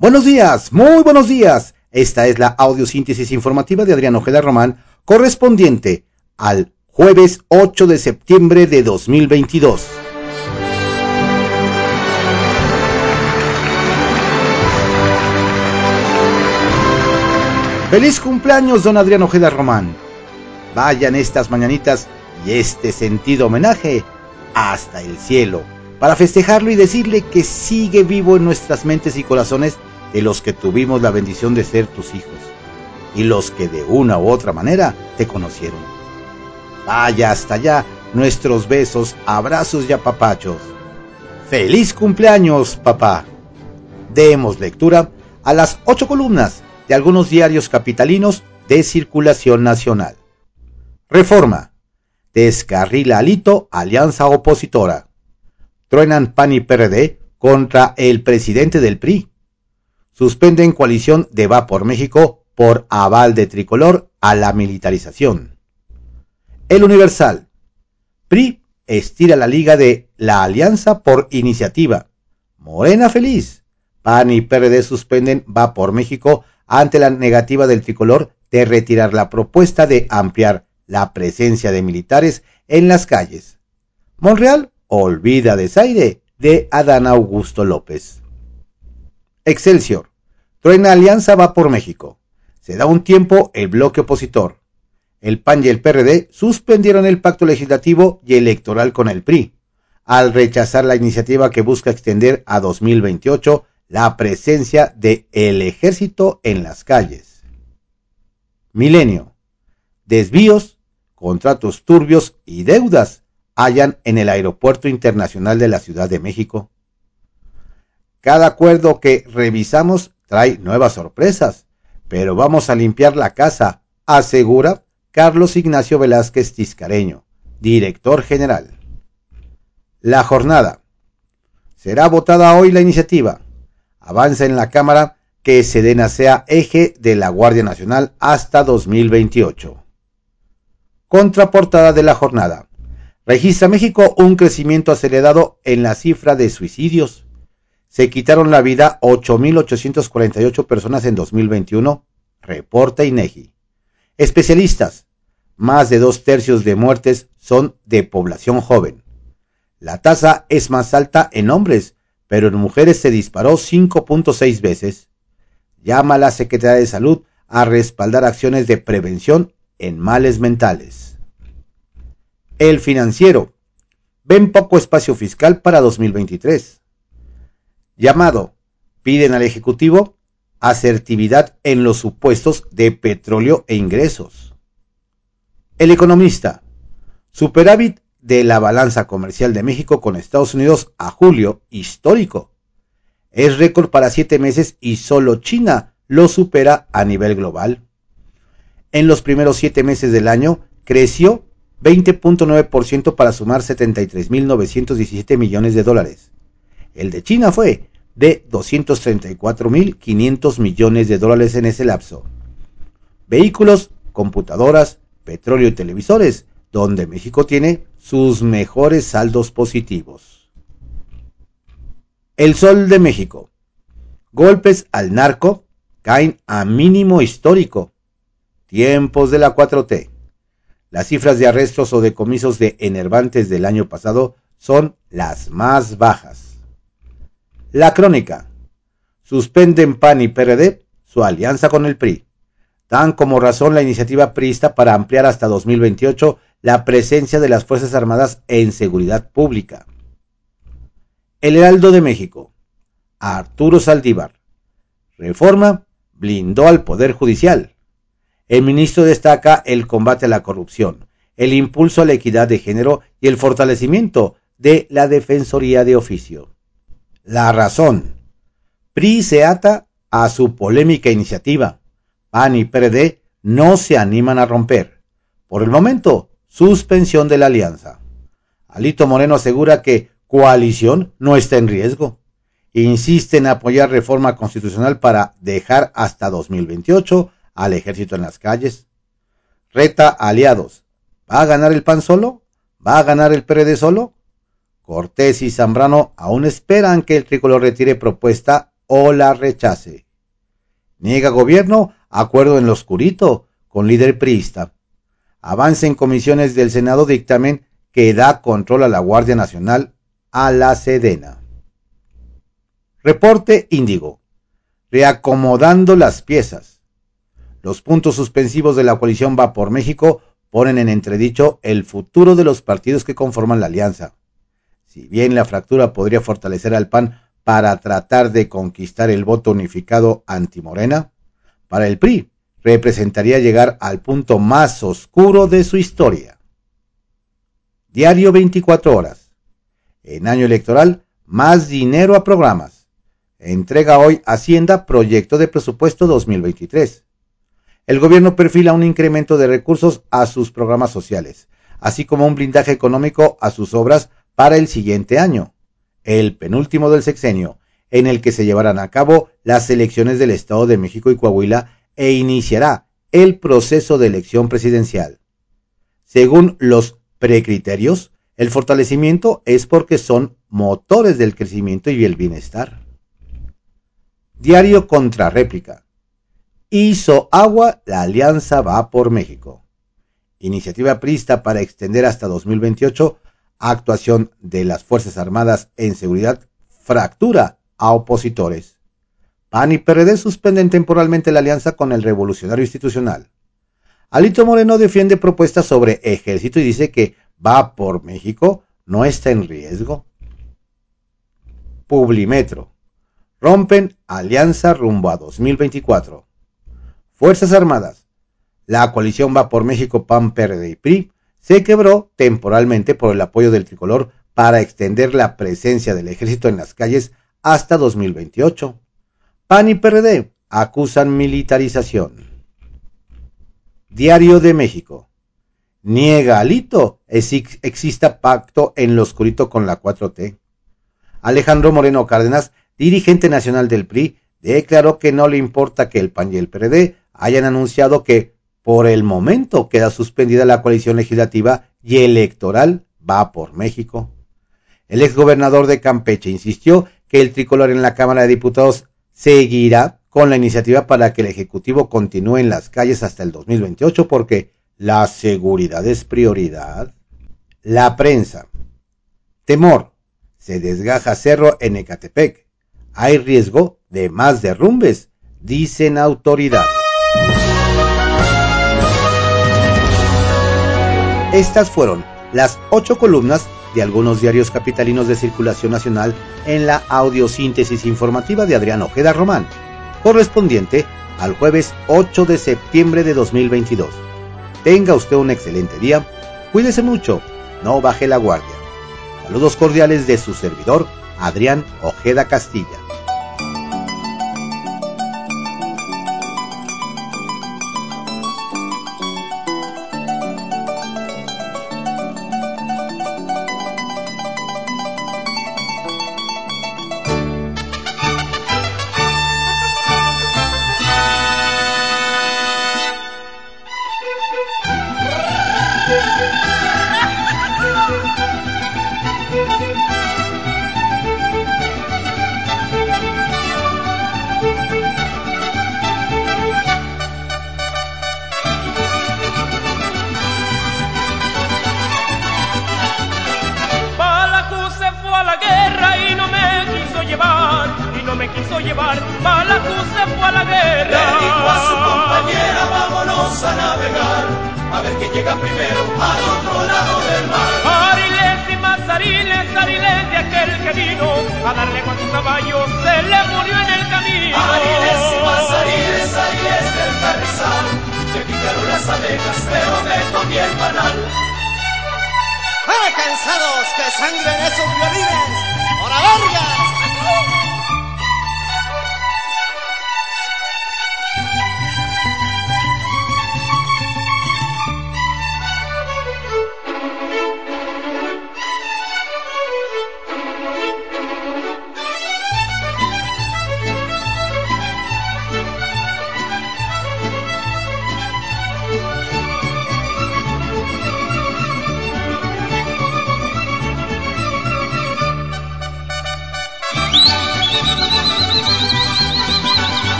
Buenos días, muy buenos días. Esta es la audiosíntesis informativa de Adrián Ojeda Román, correspondiente al jueves 8 de septiembre de 2022. Feliz cumpleaños, don Adrián Ojeda Román. Vayan estas mañanitas y este sentido homenaje hasta el cielo para festejarlo y decirle que sigue vivo en nuestras mentes y corazones de los que tuvimos la bendición de ser tus hijos y los que de una u otra manera te conocieron. Vaya hasta allá nuestros besos, abrazos y apapachos. ¡Feliz cumpleaños, papá! Demos lectura a las ocho columnas de algunos diarios capitalinos de circulación nacional. Reforma. Descarrila Alito, alianza opositora. Truenan PAN y PRD contra el presidente del PRI suspenden coalición de Va por México por aval de tricolor a la militarización. El Universal. PRI estira la liga de la Alianza por Iniciativa. Morena feliz. PAN y PRD suspenden Va por México ante la negativa del tricolor de retirar la propuesta de ampliar la presencia de militares en las calles. Monreal olvida desaire de Adán Augusto López. Excelsior. Truena Alianza va por México. Se da un tiempo el bloque opositor. El PAN y el PRD suspendieron el pacto legislativo y electoral con el PRI, al rechazar la iniciativa que busca extender a 2028 la presencia de el ejército en las calles. Milenio. Desvíos, contratos turbios y deudas hallan en el Aeropuerto Internacional de la Ciudad de México. Cada acuerdo que revisamos trae nuevas sorpresas, pero vamos a limpiar la casa, asegura Carlos Ignacio Velázquez Tiscareño, director general. La jornada. Será votada hoy la iniciativa. Avanza en la Cámara que Sedena sea eje de la Guardia Nacional hasta 2028. Contraportada de la jornada. Registra México un crecimiento acelerado en la cifra de suicidios se quitaron la vida 8.848 personas en 2021, reporta INEGI. Especialistas, más de dos tercios de muertes son de población joven. La tasa es más alta en hombres, pero en mujeres se disparó 5.6 veces. Llama a la Secretaría de Salud a respaldar acciones de prevención en males mentales. El financiero. Ven poco espacio fiscal para 2023 llamado piden al Ejecutivo asertividad en los supuestos de petróleo e ingresos. El economista, superávit de la balanza comercial de México con Estados Unidos a julio, histórico. Es récord para siete meses y solo China lo supera a nivel global. En los primeros siete meses del año creció 20.9% para sumar 73.917 millones de dólares. El de China fue de 234.500 millones de dólares en ese lapso. Vehículos, computadoras, petróleo y televisores, donde México tiene sus mejores saldos positivos. El Sol de México. Golpes al narco caen a mínimo histórico. Tiempos de la 4T. Las cifras de arrestos o decomisos de enervantes del año pasado son las más bajas. La crónica. Suspenden PAN y PRD su alianza con el PRI. Dan como razón la iniciativa priista para ampliar hasta 2028 la presencia de las Fuerzas Armadas en seguridad pública. El Heraldo de México. Arturo Saldívar. Reforma blindó al Poder Judicial. El ministro destaca el combate a la corrupción, el impulso a la equidad de género y el fortalecimiento de la Defensoría de Oficio. La razón. PRI se ata a su polémica iniciativa. PAN y PRD no se animan a romper. Por el momento, suspensión de la alianza. Alito Moreno asegura que coalición no está en riesgo. Insiste en apoyar reforma constitucional para dejar hasta 2028 al ejército en las calles. Reta aliados. ¿Va a ganar el PAN solo? ¿Va a ganar el PRD solo? Cortés y Zambrano aún esperan que el tricolor retire propuesta o la rechace. Niega gobierno acuerdo en lo oscurito con líder priista. Avance en comisiones del Senado dictamen que da control a la Guardia Nacional a la Sedena. Reporte Índigo. Reacomodando las piezas. Los puntos suspensivos de la coalición Va por México ponen en entredicho el futuro de los partidos que conforman la alianza. Si bien la fractura podría fortalecer al PAN para tratar de conquistar el voto unificado antimorena, para el PRI representaría llegar al punto más oscuro de su historia. Diario 24 horas. En año electoral, más dinero a programas. Entrega hoy Hacienda proyecto de presupuesto 2023. El gobierno perfila un incremento de recursos a sus programas sociales, así como un blindaje económico a sus obras para el siguiente año, el penúltimo del sexenio, en el que se llevarán a cabo las elecciones del Estado de México y Coahuila e iniciará el proceso de elección presidencial. Según los precriterios, el fortalecimiento es porque son motores del crecimiento y el bienestar. Diario contra réplica. Hizo agua, la alianza va por México. Iniciativa prista para extender hasta 2028 actuación de las Fuerzas Armadas en seguridad fractura a opositores. PAN y PRD suspenden temporalmente la alianza con el Revolucionario Institucional. Alito Moreno defiende propuestas sobre ejército y dice que va por México no está en riesgo. Publimetro. Rompen alianza rumbo a 2024. Fuerzas Armadas. La coalición va por México PAN, PRD y PRI se quebró temporalmente por el apoyo del tricolor para extender la presencia del ejército en las calles hasta 2028. PAN y PRD acusan militarización. Diario de México. Niega Alito exista pacto en lo oscurito con la 4T. Alejandro Moreno Cárdenas, dirigente nacional del PRI, declaró que no le importa que el PAN y el PRD hayan anunciado que por el momento queda suspendida la coalición legislativa y electoral va por México. El exgobernador de Campeche insistió que el tricolor en la Cámara de Diputados seguirá con la iniciativa para que el Ejecutivo continúe en las calles hasta el 2028 porque la seguridad es prioridad. La prensa. Temor. Se desgaja cerro en Ecatepec. Hay riesgo de más derrumbes, dicen autoridades. Estas fueron las ocho columnas de algunos diarios capitalinos de circulación nacional en la audiosíntesis informativa de Adrián Ojeda Román, correspondiente al jueves 8 de septiembre de 2022. Tenga usted un excelente día, cuídese mucho, no baje la guardia. Saludos cordiales de su servidor, Adrián Ojeda Castilla. quiso llevar, Malacú se fue a la guerra. Le dijo a su compañera, vámonos a navegar, a ver quién llega primero al otro lado del mar. Ariles y más Ariles, Ariles de aquel que vino, a darle con su caballo, se le murió en el camino. Ariles y más Ariles, Ariles del carrizal, se picaron las abejas, pero me comí el panal para cansados que sangren esos violines, ahora vergas,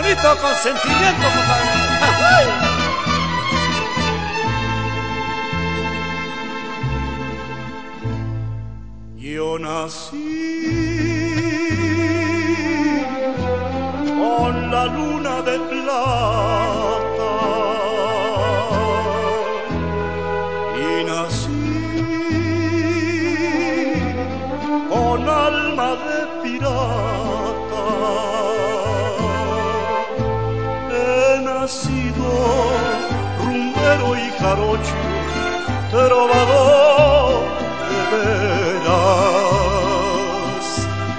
bonito con sentimiento, compadre. Yo nací con la luna de plata jarocho, trovador de veras.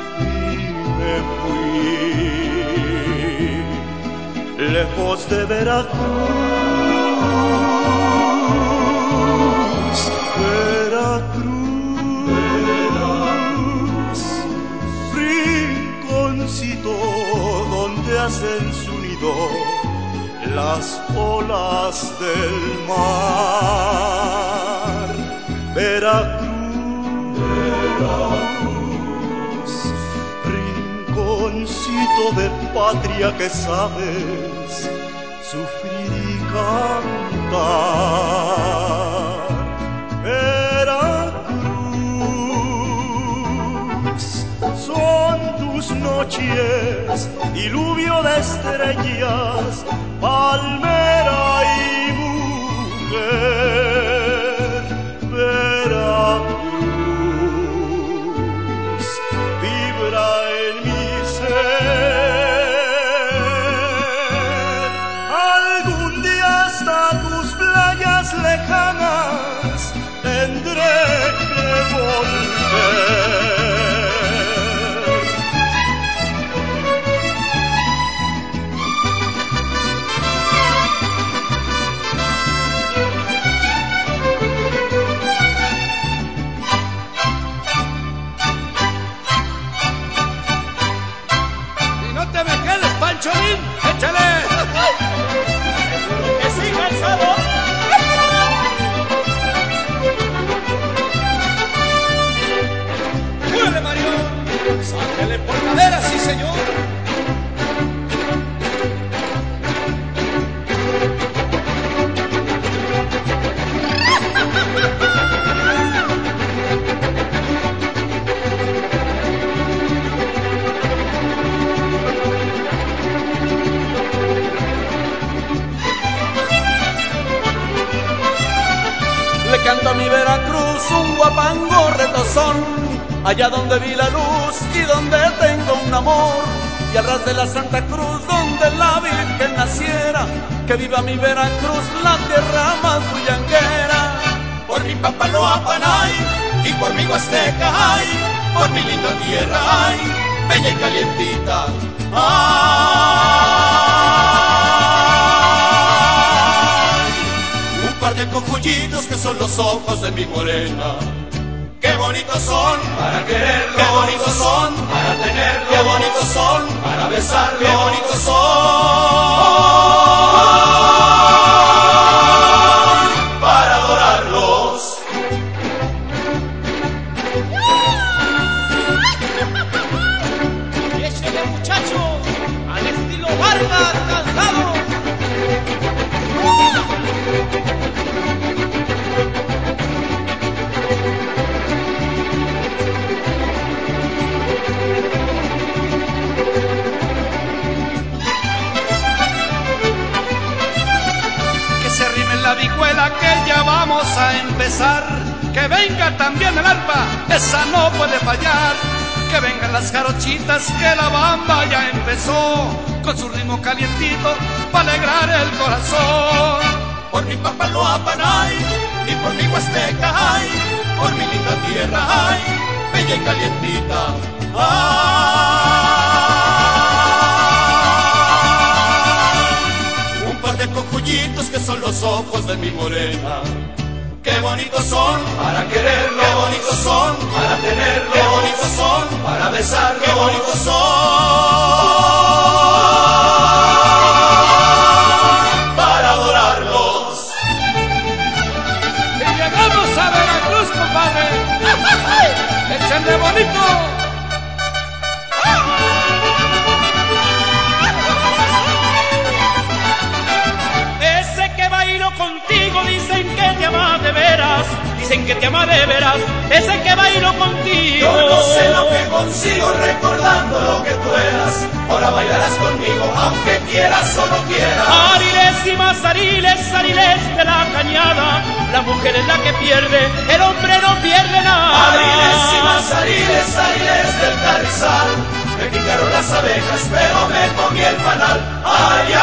Y me fui lejos de Veracruz, Veracruz, rinconcito donde hacen su nido las olas del mar. Veracruz, rinconcito de patria que sabes sufrir y cantar. Veracruz, son tus noches, diluvio de estrellas, palmera y mujer. Veracruz, vibra en mi ser. Algún día hasta tus playas lejanas tendré que volver. Y no te me quedes, Pancholín, échale. Que siga el sabor. ¡Muere, Mario! ¡Sáquele por cadera, sí, señor! Guapango retozón, allá donde vi la luz y donde tengo un amor, y al ras de la Santa Cruz donde la Virgen naciera, que viva mi Veracruz, la tierra más bullanguera. Por mi Papaloapanay y por mi Huasteca, ay, por mi linda tierra, ay, bella y calientita, ay. Un par de cojullitos que son los ojos de mi morena. Bonitos son. Para quererlo, qué bonitos son. Para tenerlo, qué bonitos son. Para besarlo, qué bonitos son puede fallar. Que vengan las jarochitas que la bamba ya empezó. Con su ritmo calientito para alegrar el corazón. Por mi Papaloapanay y por mi Huasteca, ay, por mi linda tierra, ay, bella y calientita, ay. Un par de cojullitos que son los ojos de mi morena. Qué bonitos son para quererlo, qué bonitos son para tenerlo, qué bonitos son para besarlo, qué bonitos son que ama de veras, ese que bailo contigo. Yo no sé lo que consigo recordando lo que tú eras, ahora bailarás conmigo, aunque quieras o no quieras. Ariles y más ariles, ariles de la cañada, la mujer es la que pierde, el hombre no pierde nada. Ariles y más ariles, ariles del carrizal, me picaron las abejas, pero me comí el panal. Ay, ay.